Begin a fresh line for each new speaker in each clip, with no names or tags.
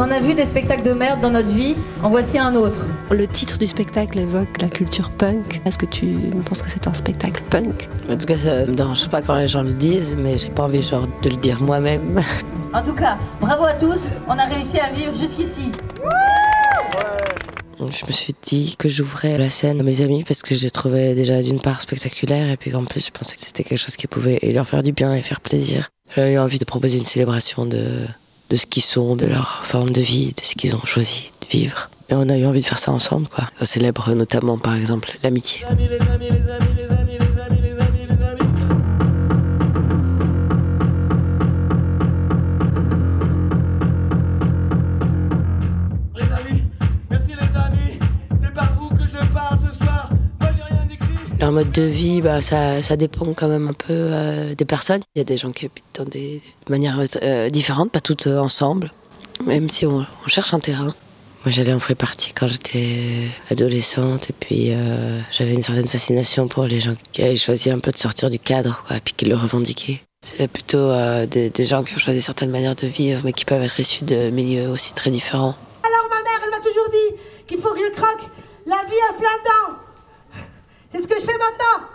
On en a vu des spectacles de merde dans notre vie, en voici un autre.
Le titre du spectacle évoque la culture punk. Est-ce que tu penses que c'est un spectacle punk?
En tout cas, ça me dérange pas quand les gens le disent, mais j'ai pas envie genre de le dire moi-même.
En tout cas, bravo à tous, on a réussi à vivre jusqu'ici.
Je me suis dit que j'ouvrais la scène à mes amis parce que je les trouvais déjà d'une part spectaculaires et puis en plus je pensais que c'était quelque chose qui pouvait leur faire du bien et faire plaisir. J'avais eu envie de proposer une célébration de, de ce qu'ils sont, de leur forme de vie, de ce qu'ils ont choisi de vivre. Et on a eu envie de faire ça ensemble, quoi. On célèbre notamment, par exemple, l'amitié. Leur mode de vie, bah, ça, ça dépend quand même un peu euh, des personnes. Il y a des gens qui habitent dans des manières euh, différentes, pas toutes euh, ensemble, même si on, cherche un terrain. Moi, j'allais en free partie quand j'étais adolescente, et puis j'avais une certaine fascination pour les gens qui avaient choisi un peu de sortir du cadre, et puis qui le revendiquaient. C'est plutôt des, des, gens qui ont choisi certaines manières de vivre, mais qui peuvent être issus de milieux aussi très différents.
Alors, ma mère, elle m'a toujours dit qu'il faut que je croque la vie à plein temps. C'est ce que je fais maintenant.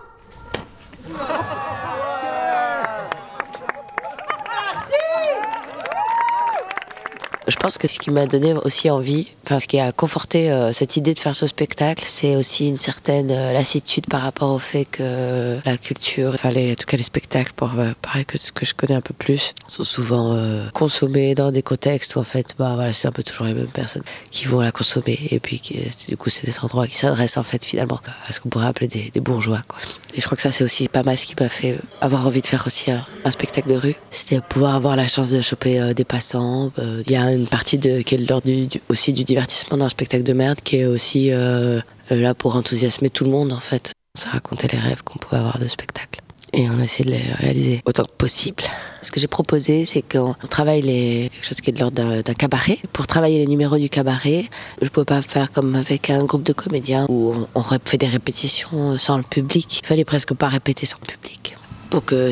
Je pense que ce qui m'a donné aussi envie, enfin ce qui a conforté euh, cette idée de faire ce spectacle, c'est aussi une certaine euh, lassitude par rapport au fait que la culture, enfin les, en tout cas les spectacles, pour euh, parler que ce que je connais un peu plus, sont souvent euh, consommés dans des contextes où en fait, bah voilà, c'est un peu toujours les mêmes personnes qui vont la consommer et puis qui, du coup c'est des endroits qui s'adressent en fait finalement à ce qu'on pourrait appeler des, des, bourgeois. Quoi. Et je crois que ça c'est aussi pas mal ce qui m'a fait avoir envie de faire aussi un, spectacle de rue, c'était pouvoir avoir la chance de choper euh, des passants. Il y a une partie de, qui est du, aussi du divertissement dans un spectacle de merde qui est aussi euh, là pour enthousiasmer tout le monde en fait. Ça racontait les rêves qu'on pouvait avoir de spectacle. Et on a essayé de les réaliser autant que possible. Ce que j'ai proposé, c'est qu'on travaille les, quelque chose qui est de l'ordre d'un cabaret. Pour travailler les numéros du cabaret, je ne pouvais pas faire comme avec un groupe de comédiens où on, on fait des répétitions sans le public. Il fallait presque pas répéter sans le public pour que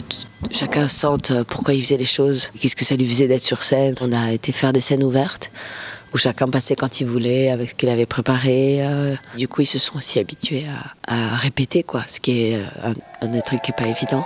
chacun sente pourquoi il faisait les choses, qu'est-ce que ça lui faisait d'être sur scène. On a été faire des scènes ouvertes où chacun passait quand il voulait avec ce qu'il avait préparé. Du coup, ils se sont aussi habitués à, répéter, quoi, ce qui est un, un trucs qui n'est pas évident.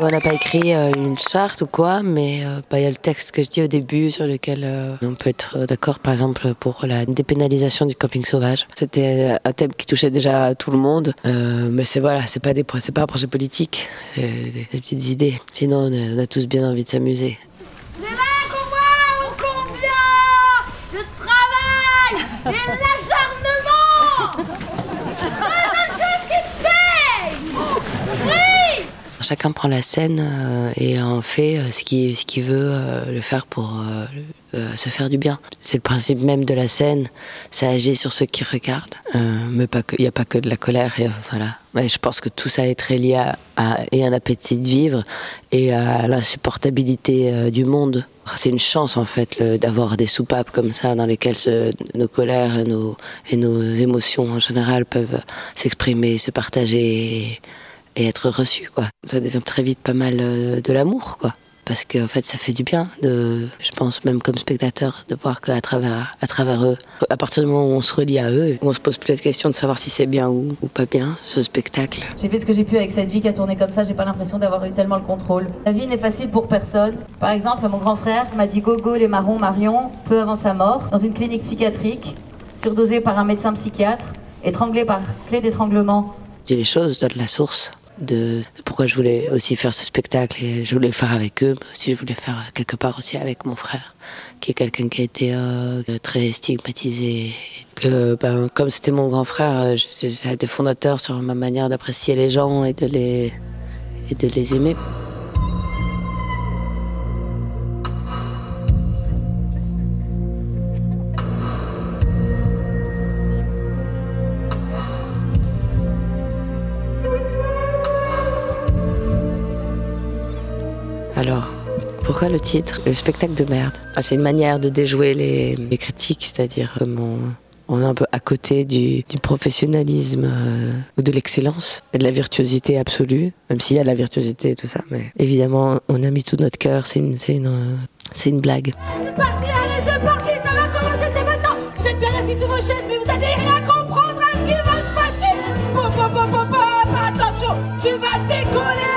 On n'a pas écrit euh, une charte ou quoi, mais il euh, bah, y a le texte que je dis au début sur lequel euh, on peut être d'accord, par exemple, pour la dépénalisation du camping sauvage. C'était un thème qui touchait déjà tout le monde, mais c'est voilà, c'est pas pas un projet politique, c'est des, petites idées. Sinon, on a, tous bien envie de s'amuser. Chacun prend la scène euh, et en fait euh, ce qu'il ce qu veut euh, le faire pour se faire du bien. C'est le principe même de la scène, ça agit sur ceux qui regardent, mais il n'y a pas que de la colère. Voilà. Je pense que tout ça est très lié à, et un appétit de vivre et à l'insupportabilité du monde. C'est une chance en fait d'avoir des soupapes comme ça dans lesquelles nos colères et nos, et nos émotions en général peuvent s'exprimer, se partager. Et être reçu quoi. Ça devient très vite pas mal de l'amour quoi. Parce que en fait ça fait du bien de, je pense même comme spectateur, de voir qu'à travers, à travers eux, à partir du moment où on se relie à eux, on se pose plus la question de savoir si c'est bien ou, ou, pas bien ce spectacle.
J'ai fait ce que j'ai pu avec cette vie qui a tourné comme ça, j'ai pas l'impression d'avoir eu tellement le contrôle. La vie n'est facile pour personne. Par exemple, mon grand frère m'a dit gogo les marrons Marion peu avant sa mort dans une clinique psychiatrique, surdosé par un médecin psychiatre, étranglé par clé d'étranglement.
Je dis les choses, je donne la source de, pourquoi je voulais aussi faire ce spectacle et je voulais le faire avec eux, mais aussi je voulais faire quelque part aussi avec mon frère, qui est quelqu'un qui a été euh, très stigmatisé. Que, ben, comme c'était mon grand frère, ça a été fondateur sur ma manière d'apprécier les gens et de les, et de les aimer. Alors, pourquoi le titre Le spectacle de merde? Ah, c'est une manière de déjouer les, les critiques, c'est-à-dire comment on, est un peu à côté du, du professionnalisme euh, ou de l'excellence et de la virtuosité absolue, même s'il y a de la virtuosité et tout ça. Mais évidemment, on a mis tout notre cœur, c'est une, c'est une, euh, une, blague.
C'est parti, allez, c'est parti,
ça va commencer, c'est maintenant. Vous êtes bien assis sur vos chaises, mais vous allez rien comprendre à ce qui va se passer. Bon, bon, bon, bon, bon, attention, tu vas décoller.